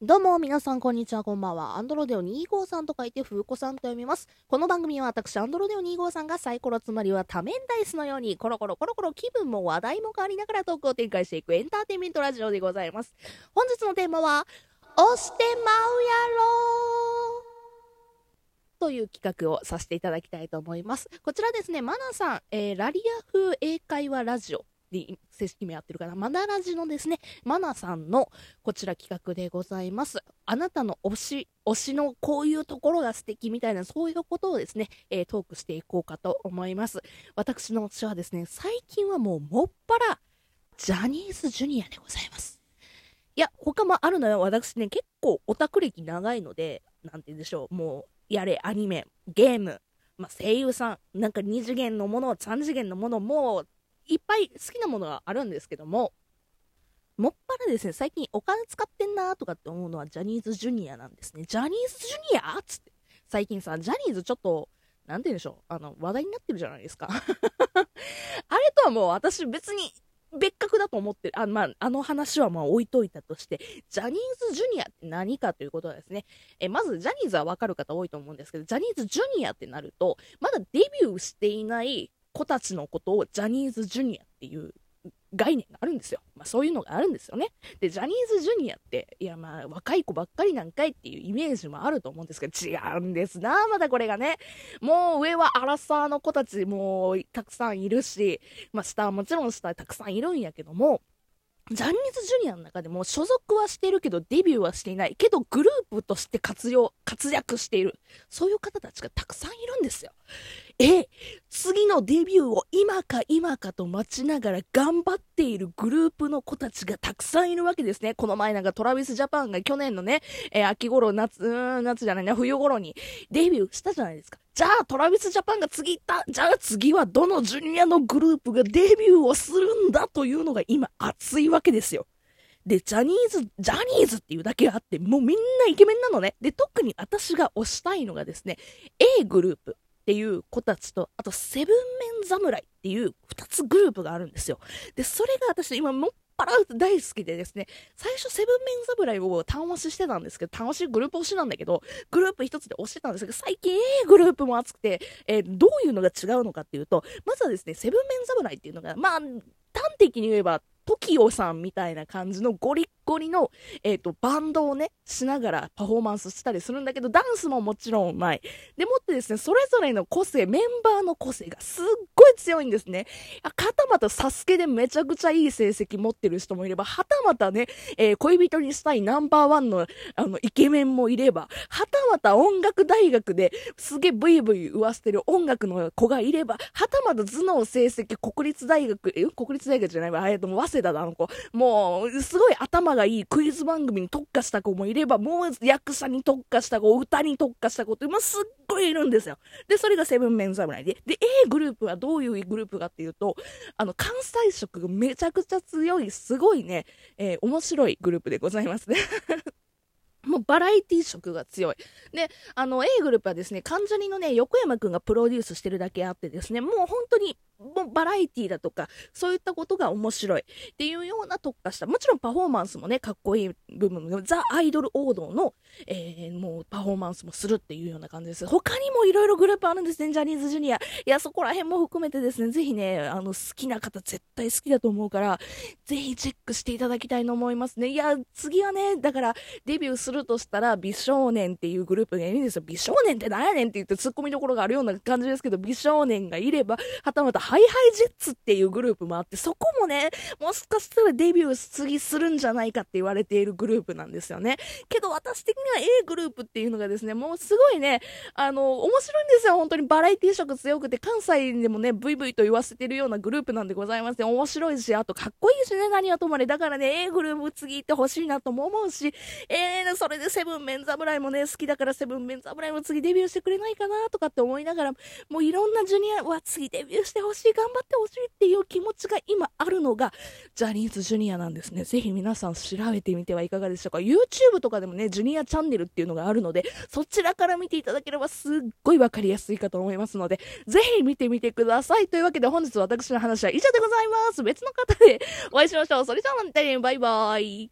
どうも、皆さん、こんにちは、こんばんは。アンドロデオ25さんと書いて、風子さんと読みます。この番組は私、アンドロデオ25さんがサイコロつまりは多面ダイスのように、コロコロコロコロ気分も話題も変わりながらトークを展開していくエンターテインメントラジオでございます。本日のテーマは、押してまうやろという企画をさせていただきたいと思います。こちらですね、マナさん、えー、ラリア風英会話ラジオで正式名やってるかな、マナラジのですね、マナさんのこちら企画でございます。あなたの推し、推しのこういうところが素敵みたいな、そういうことをですね、えー、トークしていこうかと思います。私の推しはですね、最近はもうもっぱら、ジャニーズジュニアでございます。いや、他もあるのよ。私ね、結構オタク歴長いので、なんて言うんでしょう、もう、やれ、アニメ、ゲーム、まあ、声優さん、なんか2次元のもの、3次元のもの、もういっぱい好きなものがあるんですけども、もっぱらですね、最近お金使ってんなーとかって思うのはジャニーズジュニアなんですね。ジャニーズジュニア？つって。最近さ、ジャニーズちょっと、なんて言うんでしょう、あの、話題になってるじゃないですか。あれとはもう私別に別格だと思ってる。あ、まあ、あの話はまあ置いといたとして、ジャニーズジュニアって何かということはですね、え、まずジャニーズはわかる方多いと思うんですけど、ジャニーズジュニアってなると、まだデビューしていない子たちのことをジャニーズジュニアっていう概念があるんですよ。まあそういうのがあるんですよね。で、ジャニーズジュニアって、いやまあ若い子ばっかりなんかいっていうイメージもあると思うんですけど、違うんですな、まだこれがね。もう上はアラサーの子たちもたくさんいるし、まあ下はもちろん下たくさんいるんやけども、ジャニーズジュニアの中でも所属はしてるけどデビューはしていない。けどグループとして活用、活躍している。そういう方たちがたくさんいるんですよ。え、次のデビューを今か今かと待ちながら頑張っているグループの子たちがたくさんいるわけですね。この前なんかトラビスジャパンが去年のね、えー、秋頃、夏、うん、夏じゃないな、冬頃にデビューしたじゃないですか。じゃあ、トラビスジャパンが次行った。じゃあ次はどのジュニアのグループがデビューをするんだというのが今熱いわけですよ。で、ジャニーズ、ジャニーズっていうだけあって、もうみんなイケメンなのね。で、特に私が推したいのがですね、A グループ。っていう子たちと、あとセブンメン侍っていう2つグループがあるんですよ。で、それが私今もっぱら大好きでですね、最初セブンメン侍を単押ししてたんですけど、単押しグループ推しなんだけど、グループ1つで押してたんですけど、最近 A グループも熱くて、えー、どういうのが違うのかっていうと、まずはですね、セブンメン侍っていうのが、まあ、端的に言えば、TOKIO さんみたいな感じのゴリッゴリの、えっ、ー、と、バンドをね、しながらパフォーマンスしたりするんだけど、ダンスももちろんうまい。でもってですね、それぞれの個性、メンバーの個性がすっごい強いんですね。はたまたサスケでめちゃくちゃいい成績持ってる人もいれば、はたまたね、えー、恋人にしたいナンバーワンの、あの、イケメンもいれば、はたまた音楽大学ですげえブイブイ言わせてる音楽の子がいれば、はたまた頭脳成績国立大学、え、国立大学じゃないわ、えっと、早稲田だ、あの子。もう、すごい頭ががいいクイズ番組に特化した子もいれば、もう役者に特化した子、歌に特化した子って、まあ、すっごいいるんですよ。で、それがセブンメン侍で。で、A グループはどういうグループかっていうと、あの、関西色がめちゃくちゃ強い、すごいね、えー、面白いグループでございますね。もうバラエティ色が強い。で、あの、A グループはですね、関ジャニのね、横山くんがプロデュースしてるだけあってですね、もう本当にバラエティだとか、そういったことが面白いっていうような特化した、もちろんパフォーマンスもね、かっこいい部分も、ザ・アイドル王道の、えー、もうパフォーマンスもするっていうような感じです。他にもいろいろグループあるんですね、ジャニーズジュニア。いや、そこら辺も含めてですね、ぜひね、あの、好きな方絶対好きだと思うから、ぜひチェックしていただきたいと思いますね。いや、次はね、だから、デビューするとしたら、美少年っていうグループがいるんですよ。美少年って何やねんって言って突っ込みどころがあるような感じですけど、美少年がいれば、はたまたハイハイジェッツっていうグループもあって、そこもね、もしかしたらデビュー次するんじゃないかって言われているグループなんですよね。けど私的には A グループっていうのがですね、もうすごいね、あの、面白いんですよ。本当にバラエティ色強くて、関西でもね、ブイブイと言わせてるようなグループなんでございますね。面白いし、あとかっこいいしね、何はともあれ。だからね、A グループ次行ってほしいなとも思うし、えー、それでセブンメン侍もね、好きだからセブンメン侍も次デビューしてくれないかなとかって思いながら、もういろんなジュニアは次デビューしてほしい、頑張ってほしいっていう気持ちが今あるのが、ジャニーズジュニアなんですね。ぜひ皆さん調べてみてはいかがでしょうか。YouTube とかでもね、ジュニアチャンネルっていうのがあるので、そちらから見ていただければすっごいわかりやすいかと思いますので、ぜひ見てみてください。というわけで本日私の話は以上でございます。別の方でお会いしましょう。それじゃあまたね、バイバーイ。